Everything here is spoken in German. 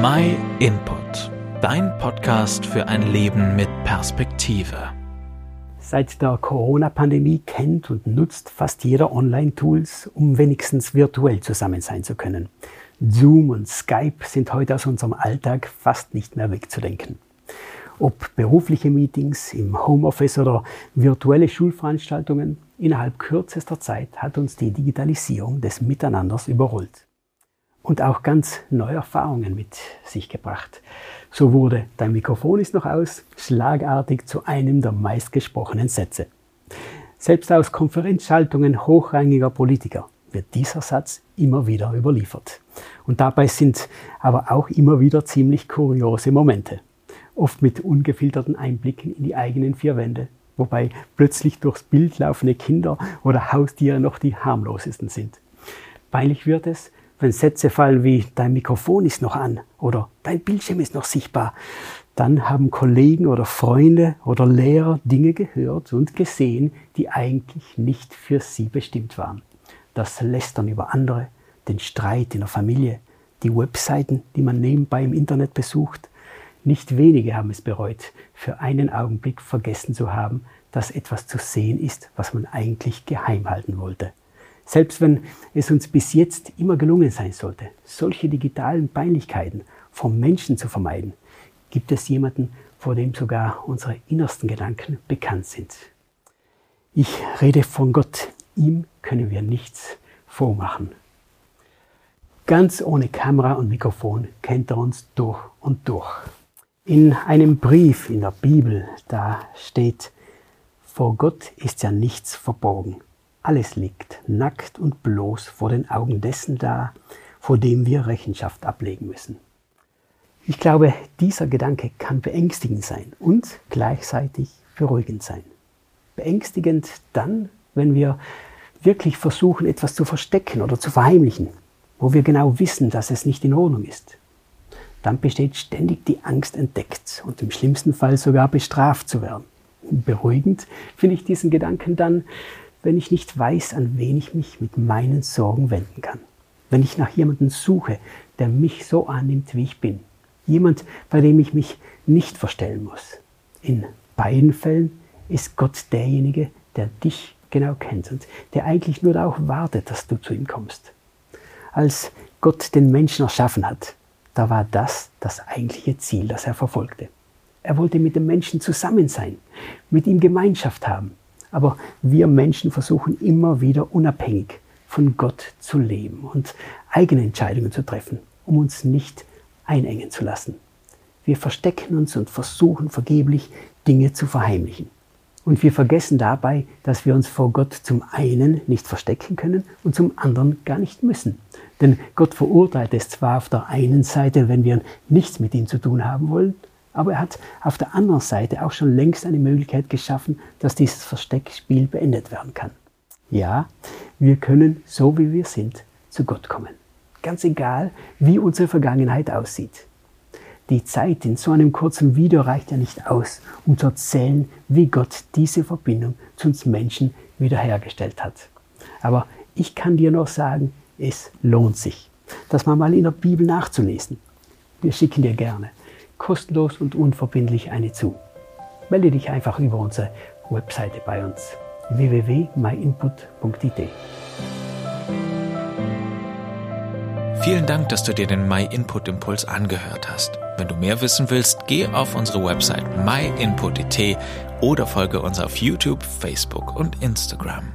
My Input, dein Podcast für ein Leben mit Perspektive. Seit der Corona-Pandemie kennt und nutzt fast jeder Online-Tools, um wenigstens virtuell zusammen sein zu können. Zoom und Skype sind heute aus unserem Alltag fast nicht mehr wegzudenken. Ob berufliche Meetings im Homeoffice oder virtuelle Schulveranstaltungen, innerhalb kürzester Zeit hat uns die Digitalisierung des Miteinanders überrollt und auch ganz neue Erfahrungen mit sich gebracht. So wurde Dein Mikrofon ist noch aus schlagartig zu einem der meistgesprochenen Sätze. Selbst aus Konferenzschaltungen hochrangiger Politiker wird dieser Satz immer wieder überliefert. Und dabei sind aber auch immer wieder ziemlich kuriose Momente. Oft mit ungefilterten Einblicken in die eigenen vier Wände, wobei plötzlich durchs Bild laufende Kinder oder Haustiere noch die harmlosesten sind. Peinlich wird es, wenn Sätze fallen wie dein Mikrofon ist noch an oder dein Bildschirm ist noch sichtbar, dann haben Kollegen oder Freunde oder Lehrer Dinge gehört und gesehen, die eigentlich nicht für sie bestimmt waren. Das Lästern über andere, den Streit in der Familie, die Webseiten, die man nebenbei im Internet besucht. Nicht wenige haben es bereut, für einen Augenblick vergessen zu haben, dass etwas zu sehen ist, was man eigentlich geheim halten wollte. Selbst wenn es uns bis jetzt immer gelungen sein sollte, solche digitalen Peinlichkeiten vom Menschen zu vermeiden, gibt es jemanden, vor dem sogar unsere innersten Gedanken bekannt sind. Ich rede von Gott. Ihm können wir nichts vormachen. Ganz ohne Kamera und Mikrofon kennt er uns durch und durch. In einem Brief in der Bibel, da steht, vor Gott ist ja nichts verborgen. Alles liegt nackt und bloß vor den Augen dessen da, vor dem wir Rechenschaft ablegen müssen. Ich glaube, dieser Gedanke kann beängstigend sein und gleichzeitig beruhigend sein. Beängstigend dann, wenn wir wirklich versuchen, etwas zu verstecken oder zu verheimlichen, wo wir genau wissen, dass es nicht in Ordnung ist. Dann besteht ständig die Angst, entdeckt und im schlimmsten Fall sogar bestraft zu werden. Beruhigend finde ich diesen Gedanken dann, wenn ich nicht weiß, an wen ich mich mit meinen Sorgen wenden kann. Wenn ich nach jemandem suche, der mich so annimmt, wie ich bin. Jemand, bei dem ich mich nicht verstellen muss. In beiden Fällen ist Gott derjenige, der dich genau kennt und der eigentlich nur darauf wartet, dass du zu ihm kommst. Als Gott den Menschen erschaffen hat, da war das das eigentliche Ziel, das er verfolgte. Er wollte mit dem Menschen zusammen sein, mit ihm Gemeinschaft haben, aber wir Menschen versuchen immer wieder unabhängig von Gott zu leben und eigene Entscheidungen zu treffen, um uns nicht einengen zu lassen. Wir verstecken uns und versuchen vergeblich Dinge zu verheimlichen. Und wir vergessen dabei, dass wir uns vor Gott zum einen nicht verstecken können und zum anderen gar nicht müssen. Denn Gott verurteilt es zwar auf der einen Seite, wenn wir nichts mit ihm zu tun haben wollen, aber er hat auf der anderen Seite auch schon längst eine Möglichkeit geschaffen, dass dieses Versteckspiel beendet werden kann. Ja, wir können, so wie wir sind, zu Gott kommen. Ganz egal, wie unsere Vergangenheit aussieht. Die Zeit in so einem kurzen Video reicht ja nicht aus, um zu erzählen, wie Gott diese Verbindung zu uns Menschen wiederhergestellt hat. Aber ich kann dir noch sagen, es lohnt sich, das mal in der Bibel nachzulesen. Wir schicken dir gerne kostenlos und unverbindlich eine zu. Melde dich einfach über unsere Webseite bei uns www.myinput.it. Vielen Dank, dass du dir den MyInput Impuls angehört hast. Wenn du mehr wissen willst, geh auf unsere Website myinput.it oder folge uns auf YouTube, Facebook und Instagram.